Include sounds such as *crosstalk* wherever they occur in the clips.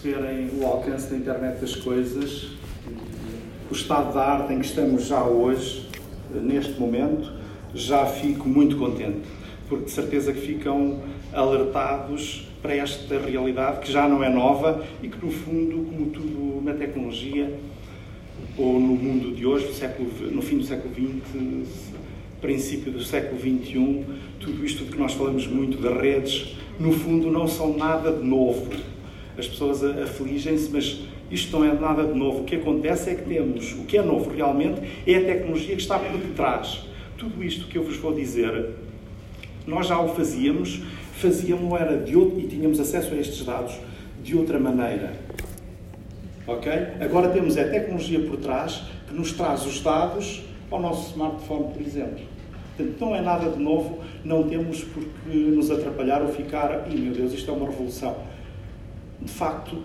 perceberem o alcance da internet das coisas, o estado da arte em que estamos já hoje, neste momento, já fico muito contente, porque de certeza que ficam alertados para esta realidade que já não é nova e que, no fundo, como tudo na tecnologia ou no mundo de hoje, no, fim do século XX, princípio do século XXI, tudo isto de que nós falamos muito das redes, no fundo não são nada de novo. As pessoas afligem-se, mas isto não é nada de novo. O que acontece é que temos, o que é novo realmente é a tecnologia que está por detrás. Tudo isto que eu vos vou dizer, nós já o fazíamos, fazíamos era de outro, e tínhamos acesso a estes dados de outra maneira. Ok? Agora temos a tecnologia por trás que nos traz os dados ao nosso smartphone, por exemplo. Portanto, não é nada de novo, não temos por que nos atrapalhar ou ficar, e meu Deus, isto é uma revolução. De facto,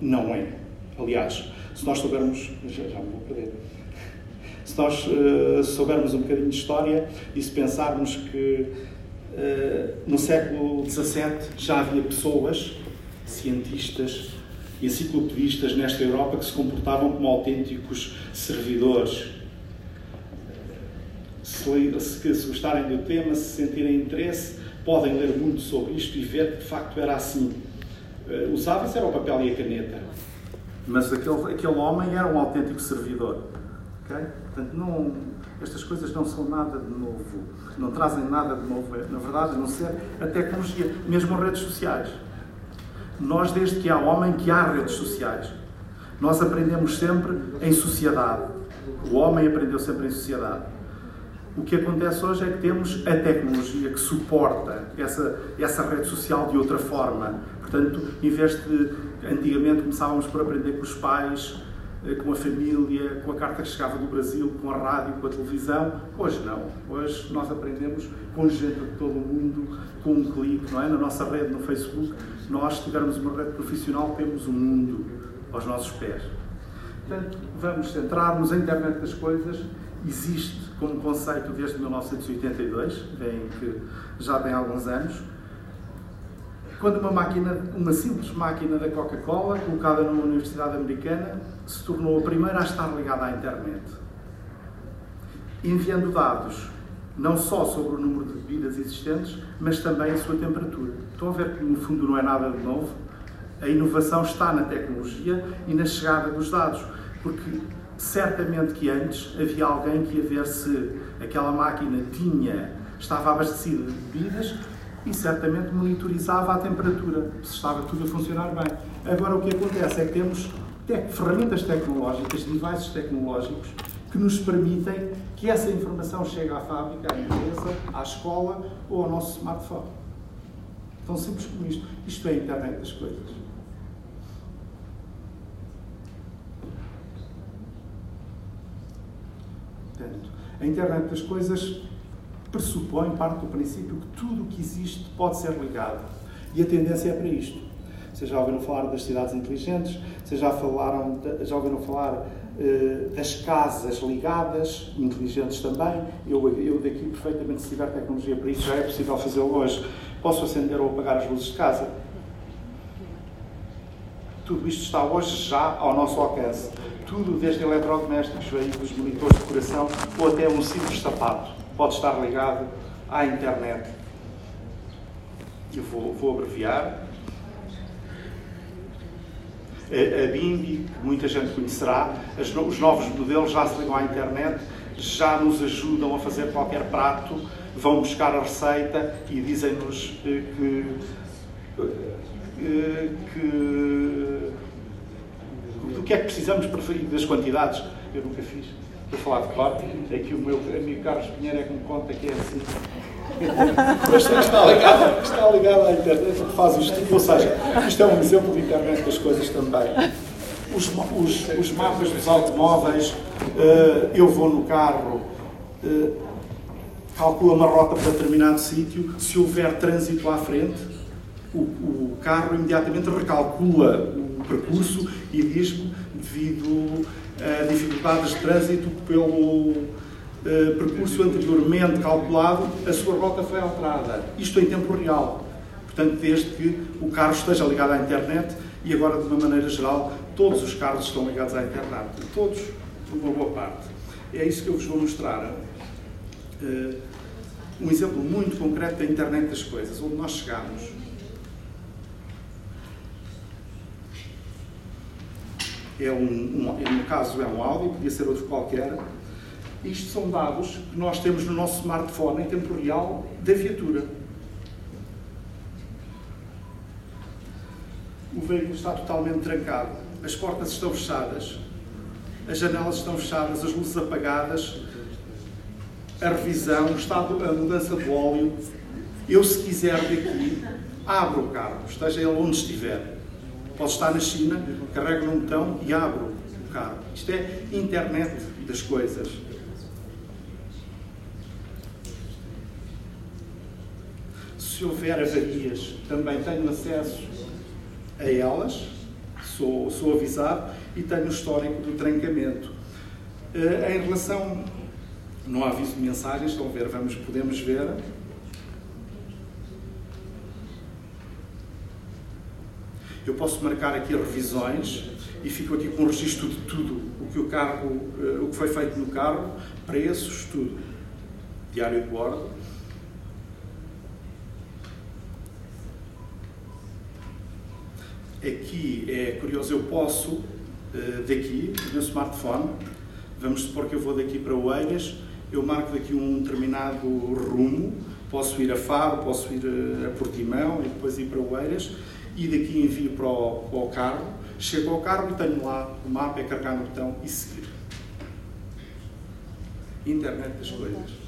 não é. Aliás, se nós soubermos. Já, já me vou perder. Se nós uh, soubermos um bocadinho de história e se pensarmos que uh, no século XVII já havia pessoas, cientistas e enciclopedistas nesta Europa que se comportavam como autênticos servidores se, se gostarem do tema, se sentirem interesse, podem ler muito sobre isto e ver que de facto era assim. Uh, Usava-se era o papel e a caneta, mas aquele, aquele homem era um autêntico servidor. Okay? Portanto, não, estas coisas não são nada de novo, não trazem nada de novo, é, na verdade, a não ser a tecnologia, mesmo redes sociais. Nós, desde que há homem, que há redes sociais. Nós aprendemos sempre em sociedade. O homem aprendeu sempre em sociedade. O que acontece hoje é que temos a tecnologia que suporta essa, essa rede social de outra forma. Portanto, em vez de antigamente começávamos por aprender com os pais, eh, com a família, com a carta que chegava do Brasil, com a rádio, com a televisão, hoje não. Hoje nós aprendemos com gente de todo o mundo, com um clique, não é? Na nossa rede, no Facebook, nós, se tivermos uma rede profissional, temos o um mundo aos nossos pés. Portanto, vamos centrar-nos na internet das coisas existe como conceito desde 1982, bem que já tem alguns anos, quando uma máquina, uma simples máquina da Coca-Cola, colocada numa universidade americana, se tornou a primeira a estar ligada à internet, enviando dados não só sobre o número de bebidas existentes, mas também a sua temperatura. Estão a ver que no fundo não é nada de novo? A inovação está na tecnologia e na chegada dos dados, porque certamente que antes havia alguém que ia ver se aquela máquina tinha, estava abastecida de bebidas e certamente monitorizava a temperatura, se estava tudo a funcionar bem. Agora o que acontece é que temos te ferramentas tecnológicas, devices tecnológicos, que nos permitem que essa informação chegue à fábrica, à empresa, à escola ou ao nosso smartphone. Tão simples como isto. Isto é a internet das coisas. Portanto, a internet das coisas pressupõe, parte do princípio que tudo o que existe pode ser ligado. E a tendência é para isto. Vocês já ouviram falar das cidades inteligentes, vocês já, falaram, já ouviram falar uh, das casas ligadas, inteligentes também. Eu, eu daqui perfeitamente, se tiver tecnologia para isso, já é possível fazê-lo hoje. Posso acender ou apagar as luzes de casa. Tudo isto está hoje já ao nosso alcance tudo desde eletrodomésticos, veículos, monitores de coração ou até um simples sapato pode estar ligado à internet. Eu vou, vou abreviar. A, a Bimbi, que muita gente conhecerá, as, os novos modelos já se ligam à internet, já nos ajudam a fazer qualquer prato, vão buscar a receita e dizem-nos eh, que, eh, que do que é que precisamos para fazer das quantidades. Eu nunca fiz. Estou a falar de cor, é que o meu amigo Carlos Pinheiro é que me conta que é assim. Mas está ligado, está ligado à internet, faz os tipo, ou seja, isto é um exemplo de internet das coisas também. Os, os, os mapas dos automóveis, uh, eu vou no carro, uh, calcula uma rota para determinado sítio, se houver trânsito à frente, o, o carro imediatamente recalcula o percurso e diz-me, devido a dificuldades de trânsito pelo uh, percurso anteriormente calculado, a sua rota foi alterada. Isto em tempo real. Portanto, desde que o carro esteja ligado à internet E agora, de uma maneira geral, todos os carros estão ligados à internet. Todos, por uma boa parte. É isso que eu vos vou mostrar. Uh, um exemplo muito concreto da internet das coisas, onde nós chegamos. É um, um, no caso é um áudio, podia ser outro qualquer. Isto são dados que nós temos no nosso smartphone em tempo real da viatura. O veículo está totalmente trancado, as portas estão fechadas, as janelas estão fechadas, as luzes apagadas, a revisão, o estado, a mudança do óleo. Eu, se quiser daqui, abro o carro, esteja ele onde estiver. Posso estar na China, carrego num botão e abro o carro. Isto é internet das coisas. Se houver avarias, também tenho acesso a elas, sou, sou avisado e tenho o histórico do trancamento. Uh, em relação não há aviso de mensagens, estão a ver, vamos, podemos ver. Eu posso marcar aqui revisões e fico aqui com um registro de tudo o que o carro, eh, o que foi feito no carro, preços, tudo. Diário de bordo. Aqui é curioso, eu posso eh, daqui, do meu smartphone, vamos supor que eu vou daqui para Oeiras, eu marco daqui um determinado rumo, posso ir a Faro, posso ir a Portimão e depois ir para Oeiras e daqui envio para o, para o carro, chego ao carro e tenho lá o mapa, é carregar no botão e seguir. Internet das coisas.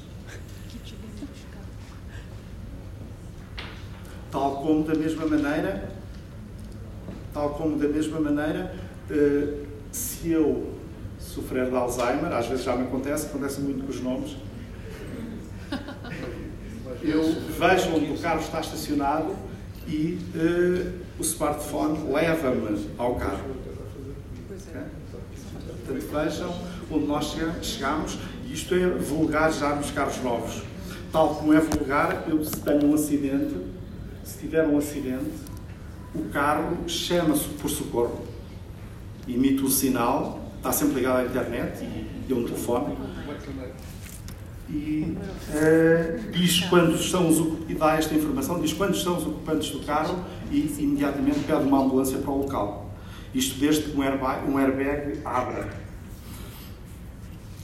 Tal como da mesma maneira, tal como da mesma maneira, eh, se eu sofrer de Alzheimer, às vezes já me acontece, acontece muito com os nomes. Eu vejo onde o carro está estacionado e uh, o smartphone leva-me ao carro. Okay? Portanto, vejam onde nós chegamos, e isto é vulgar já nos carros novos. Tal como é vulgar, eu se tenho um acidente, se tiver um acidente, o carro chama-se por socorro, emite o um sinal está sempre ligado à internet e, e um telefone. E uh, diz quantos são os e dá esta informação, diz quantos são os ocupantes do carro e imediatamente pede uma ambulância para o local. Isto desde que um airbag, um airbag abra.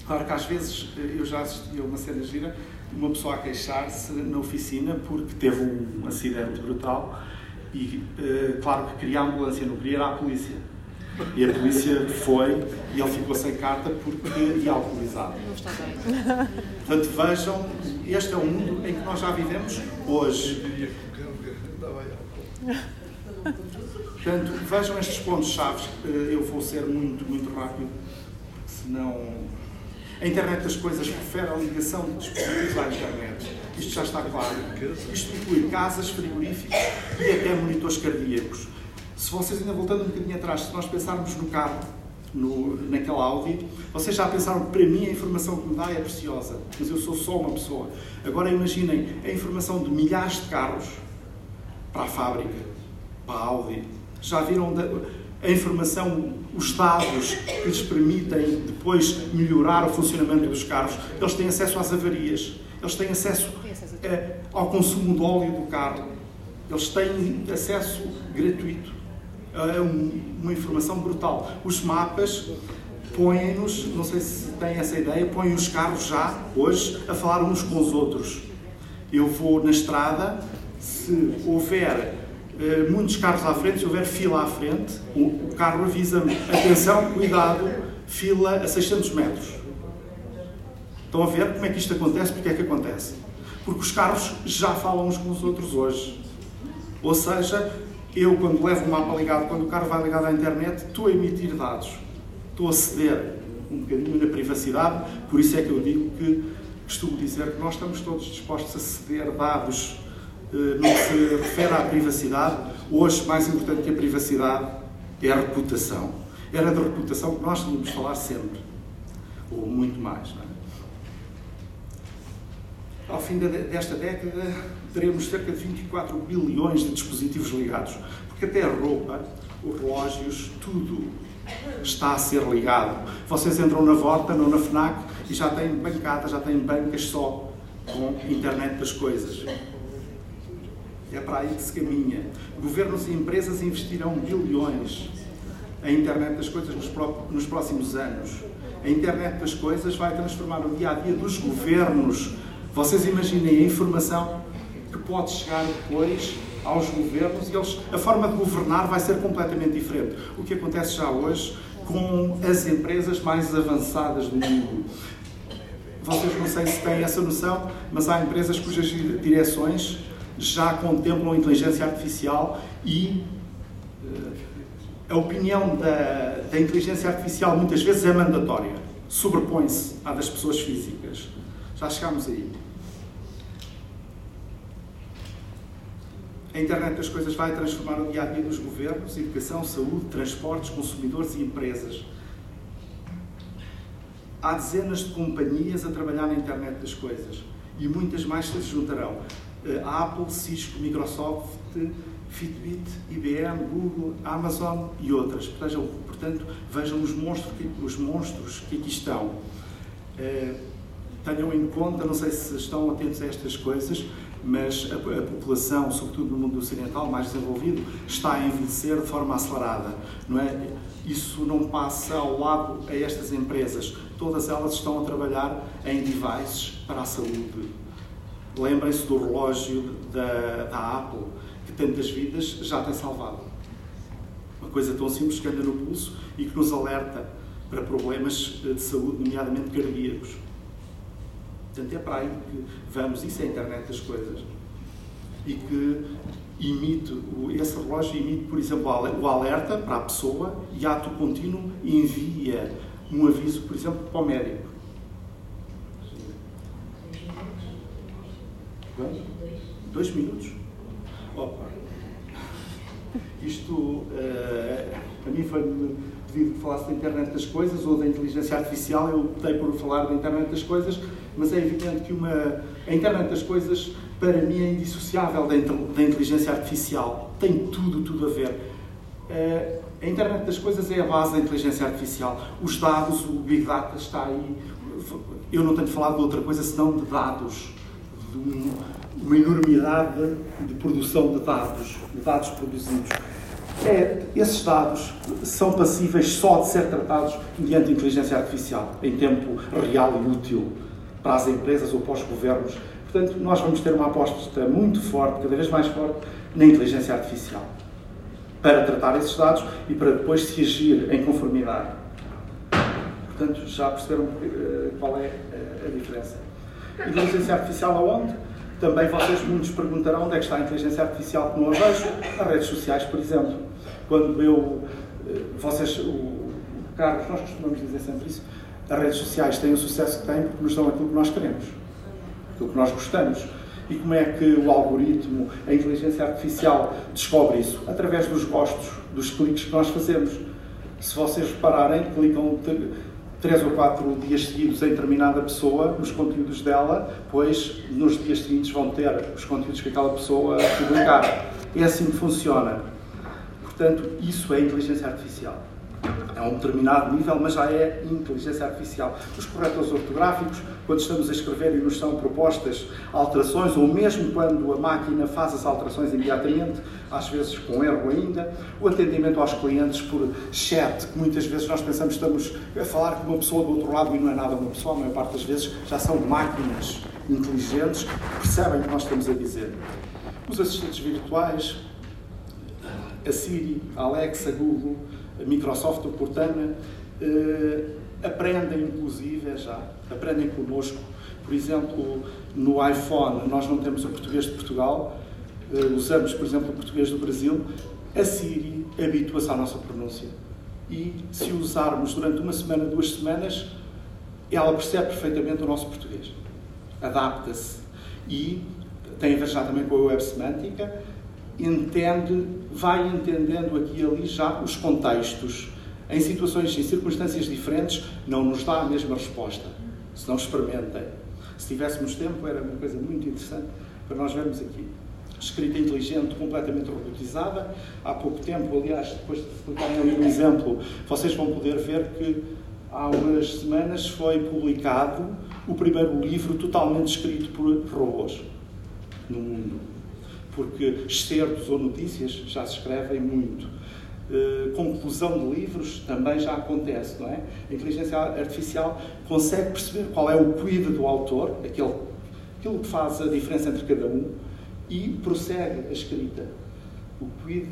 Claro que às vezes eh, eu já assisti a uma cena gira, uma pessoa a queixar-se na oficina porque teve um acidente brutal e, uh, claro que queria a ambulância, não queria à polícia e a polícia foi e ele ficou sem carta porque ia alcoolizado. Não está bem. Portanto, vejam, este é o mundo em que nós já vivemos hoje. Portanto, vejam estes pontos-chave. Eu vou ser muito, muito rápido, senão. A internet das coisas refere a ligação de dispositivos à internet. Isto já está claro. Isto inclui casas, frigoríficos e até monitores cardíacos se vocês ainda voltando um bocadinho atrás, se nós pensarmos no carro, no, naquela Audi, vocês já pensaram que para mim a informação que me dá é preciosa, mas eu sou só uma pessoa. Agora imaginem a informação de milhares de carros para a fábrica, para a Audi. Já viram a informação, os dados que lhes permitem depois melhorar o funcionamento dos carros? Eles têm acesso às avarias, eles têm acesso eh, ao consumo de óleo do carro, eles têm acesso gratuito é uma informação brutal. Os mapas põem-nos, não sei se têm essa ideia, põem os carros já, hoje, a falar uns com os outros. Eu vou na estrada, se houver uh, muitos carros à frente, se houver fila à frente, o, o carro avisa-me, atenção, cuidado, fila a 600 metros. Estão a ver como é que isto acontece? Porque é que acontece? Porque os carros já falam uns com os outros hoje. Ou seja, eu, quando levo o mapa ligado, quando o carro vai ligado à internet, estou a emitir dados. Estou a ceder um bocadinho na privacidade, por isso é que eu digo que costumo dizer que nós estamos todos dispostos a ceder dados eh, no que se refere à privacidade. Hoje, mais importante que a privacidade é a reputação. Era da reputação que nós tínhamos de falar sempre, ou muito mais. É? Ao fim desta década, teremos cerca de 24 bilhões de dispositivos ligados. Porque até a roupa, os relógios, tudo está a ser ligado. Vocês entram na Vorta, não na FNAC, e já têm bancadas, já têm bancas só com internet das coisas. É para aí que se caminha. Governos e empresas investirão bilhões em internet das coisas nos próximos anos. A internet das coisas vai transformar o dia a dia dos governos. Vocês imaginem a informação que pode chegar depois aos governos e eles, a forma de governar vai ser completamente diferente. O que acontece já hoje com as empresas mais avançadas do mundo. Vocês não sei se têm essa noção, mas há empresas cujas direções já contemplam inteligência artificial e uh, a opinião da, da inteligência artificial muitas vezes é mandatória, sobrepõe-se à das pessoas físicas. Já chegámos aí. A internet das coisas vai transformar o dia a dia dos governos, educação, saúde, transportes, consumidores e empresas. Há dezenas de companhias a trabalhar na internet das coisas e muitas mais se juntarão. Eh, Apple, Cisco, Microsoft, Fitbit, IBM, Google, Amazon e outras. Portanto, vejam os monstros, os monstros que aqui estão. Tenham em conta, não sei se estão atentos a estas coisas, mas a, a, população, sobretudo no mundo ocidental, mais desenvolvido, está a envelhecer de forma acelerada. Não é? Isso não passa ao lado a estas empresas. Todas elas estão a trabalhar em devices para a saúde. Lembrem-se do relógio da, da Apple, que tantas vidas já tem salvado. Uma coisa tão simples que anda no pulso e que nos alerta para problemas de saúde, nomeadamente cardíacos. Portanto, é para aí que vamos, isso é a internet das coisas. E que imite, esse relógio emite, por exemplo, o alerta para a pessoa e ato contínuo envia um aviso, por exemplo, para o médico. Dois minutos? Opa! Isto, uh, a mim foi pedido que falasse da internet das coisas ou da inteligência artificial, eu optei por falar da internet das coisas, mas é evidente que uma, a internet das coisas, para mim, é indissociável da, inteligência artificial. Tem tudo, tudo a ver. Uh, a internet das coisas é a base da inteligência artificial. Os dados, o Big Data está aí. Eu não tenho falado de outra coisa senão de dados. De um, uma enormidade de produção de dados, de dados produzidos. É, esses dados são passíveis só de ser tratados mediante inteligência artificial, em tempo real e útil para as empresas ou para os governos. Portanto, nós vamos ter uma aposta muito forte, cada vez mais forte, na inteligência artificial para tratar esses dados e para depois se agir em conformidade. Portanto, já perceberam eh, qual é eh, a diferença. Inteligência artificial aonde? Também vocês muitos perguntarão onde é que está a inteligência artificial que não a vejo. Nas redes sociais, por exemplo. Quando eu. Eh, vocês. O, Carlos, nós costumamos dizer sempre isso. As redes sociais têm o sucesso que têm porque nos dão aquilo que nós queremos, aquilo que nós gostamos. E como é que o algoritmo, a inteligência artificial descobre isso? Através dos gostos, dos cliques que nós fazemos. Se vocês repararem, clicam três ou quatro dias seguidos em determinada pessoa, nos conteúdos dela, pois nos dias seguintes vão ter os conteúdos que aquela pessoa publicar. É assim que funciona. Portanto, isso é inteligência artificial é um determinado nível, mas já é inteligência artificial. Os corretores ortográficos, quando estamos a escrever e nos são propostas alterações, ou mesmo quando a máquina faz as alterações imediatamente, às vezes com erro ainda, o atendimento aos clientes por chat, que muitas vezes nós pensamos estamos a falar com uma pessoa do outro lado e não é nada uma pessoa, a maior parte das vezes já são máquinas inteligentes que percebem o que nós estamos a dizer. Os assistentes virtuais, a Siri, a Alexa, a Google, a Microsoft, o Cortana, eh, aprendem inclusive já, aprendem connosco. Por exemplo, no iPhone nós não temos o português de Portugal, eh, usamos, por exemplo, o português do Brasil. A Siri habitua-se à nossa pronúncia. E se usarmos durante uma semana, duas semanas, ela percebe perfeitamente o nosso português. Adapta-se. E tem a ver já também com a web semântica, entende, vai entendendo aqui e ali já os contextos. Em situações, em circunstâncias diferentes, não nos dá a mesma resposta. Se não experimentem. Se tivéssemos tempo, era uma coisa muito interessante para nós vermos aqui. escrita inteligente, completamente robotizada. Há pouco tempo, aliás, depois de explicarem ali um exemplo, vocês vão poder ver que há umas semanas foi publicado o primeiro livro totalmente escrito por robôs no mundo. Porque excertos ou notícias já se escrevem muito. Uh, conclusão de livros também já acontece, não é? A inteligência artificial consegue perceber qual é o quid do autor, aquele, aquilo que faz a diferença entre cada um, e prossegue a escrita. O quid,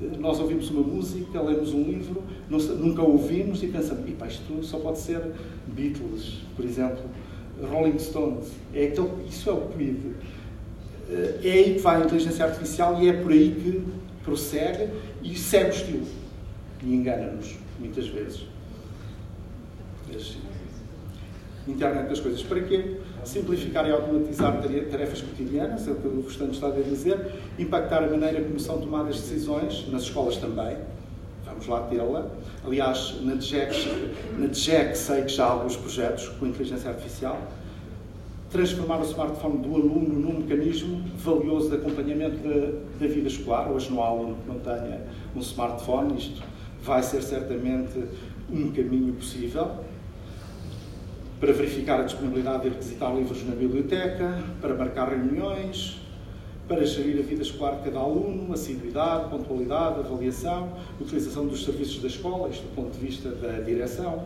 eh, nós ouvimos uma música, lemos um livro, nunca ouvimos e pensamos, isto só pode ser Beatles, por exemplo, Rolling Stones. É aquele, isso é o quid. Eh, é aí que vai a inteligência artificial e é por aí que prossegue e segue o estilo. E engana-nos, muitas vezes. Internet das coisas. Para quê? Simplificar e automatizar tarefas cotidianas, é o que o Restante está a dizer, impactar a maneira como são tomadas decisões, nas escolas também, vamos lá tê-la. Aliás, na DGEC, na DGEC sei que já há alguns projetos com inteligência artificial, transformar o smartphone do aluno num mecanismo valioso de acompanhamento da, da vida escolar. Hoje não há aluno que não tenha um smartphone, isto vai ser certamente um caminho possível. Para verificar a disponibilidade e requisitar livros na biblioteca, para marcar reuniões, para gerir a vida escolar de cada aluno, assiduidade, pontualidade, avaliação, utilização dos serviços da escola, isto do ponto de vista da direção,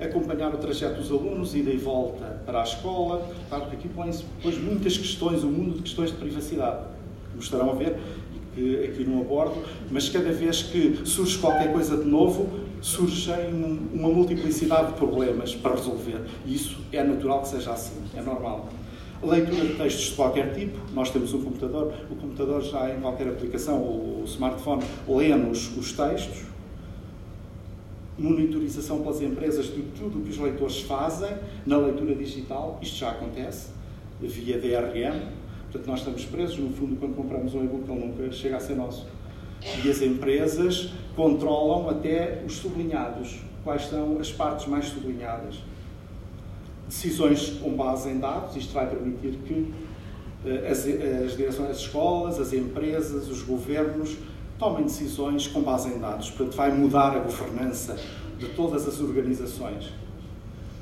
acompanhar o trajeto dos alunos, ida e volta para a escola. Claro que aqui põe-se muitas questões, o um mundo de questões de privacidade, como estarão a ver, e que aqui não abordo, mas cada vez que surge qualquer coisa de novo, surgem uma multiplicidade de problemas para resolver. E isso é natural que seja assim, é normal. Leitura de textos de qualquer tipo, nós temos um computador, o computador já em qualquer aplicação, o smartphone, lê-nos os textos, monitorização pelas empresas de tudo o que os leitores fazem na leitura digital, isto já acontece, via DRM, portanto nós estamos presos, no fundo, quando compramos um e-book ele nunca chega a ser nosso. E as empresas controlam até os sublinhados, quais são as partes mais sublinhadas. Decisões com base em dados, isto vai permitir que eh, as, as direções das escolas, as empresas, os governos tomem decisões com base em dados. Portanto, vai mudar a governança de todas as organizações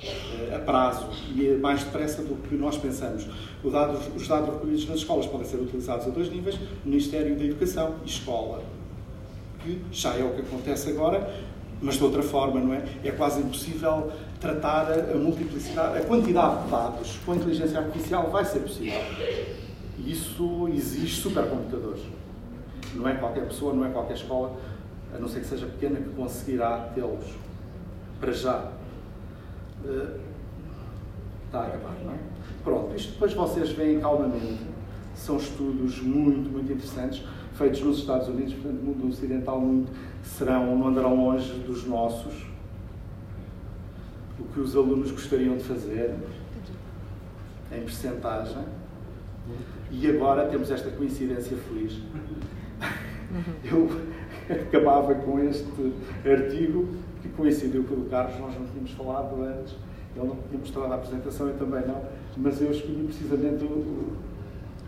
eh, a prazo e mais depressa do que nós pensamos. Os dados recolhidos nas escolas podem ser utilizados a dois níveis, Ministério da Educação e Escola, que já é o que acontece agora, mas de outra forma, não é? É quase impossível tratar a multiplicidade, a quantidade de dados com a inteligência artificial vai ser possível. Isso exige supercomputadores. Não é qualquer pessoa, não é qualquer escola, a não ser que seja pequena, que conseguirá tê-los. Para já. Uh, está a acabar, não é? Pronto, isto depois vocês veem calmamente. São estudos muito, muito interessantes, feitos nos Estados Unidos, portanto, no mundo ocidental muito, serão, não andarão longe dos nossos. O que os alunos gostariam de fazer, em percentagem. E agora temos esta coincidência feliz eu *laughs* acabava com este artigo que coincidiu com o do Carlos, nós não tínhamos falado antes, ele não tinha mostrado a apresentação, eu também não, mas eu escolhi precisamente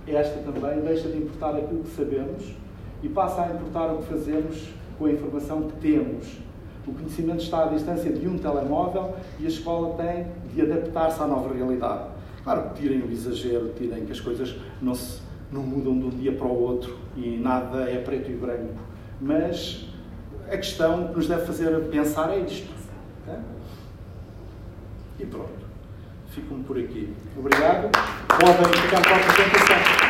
esta também, deixa de importar aquilo que sabemos e passa a importar o que fazemos com a informação que temos. O conhecimento está à distância de um telemóvel e a escola tem de adaptar-se à nova realidade. Claro que tirem o exagero, tirem que as coisas não se não mudam de um dia para o outro e nada é preto e branco. Mas a questão que nos deve fazer pensar é isto. Tá? E pronto. Fico-me por aqui. Obrigado. Podem ficar para a apresentação.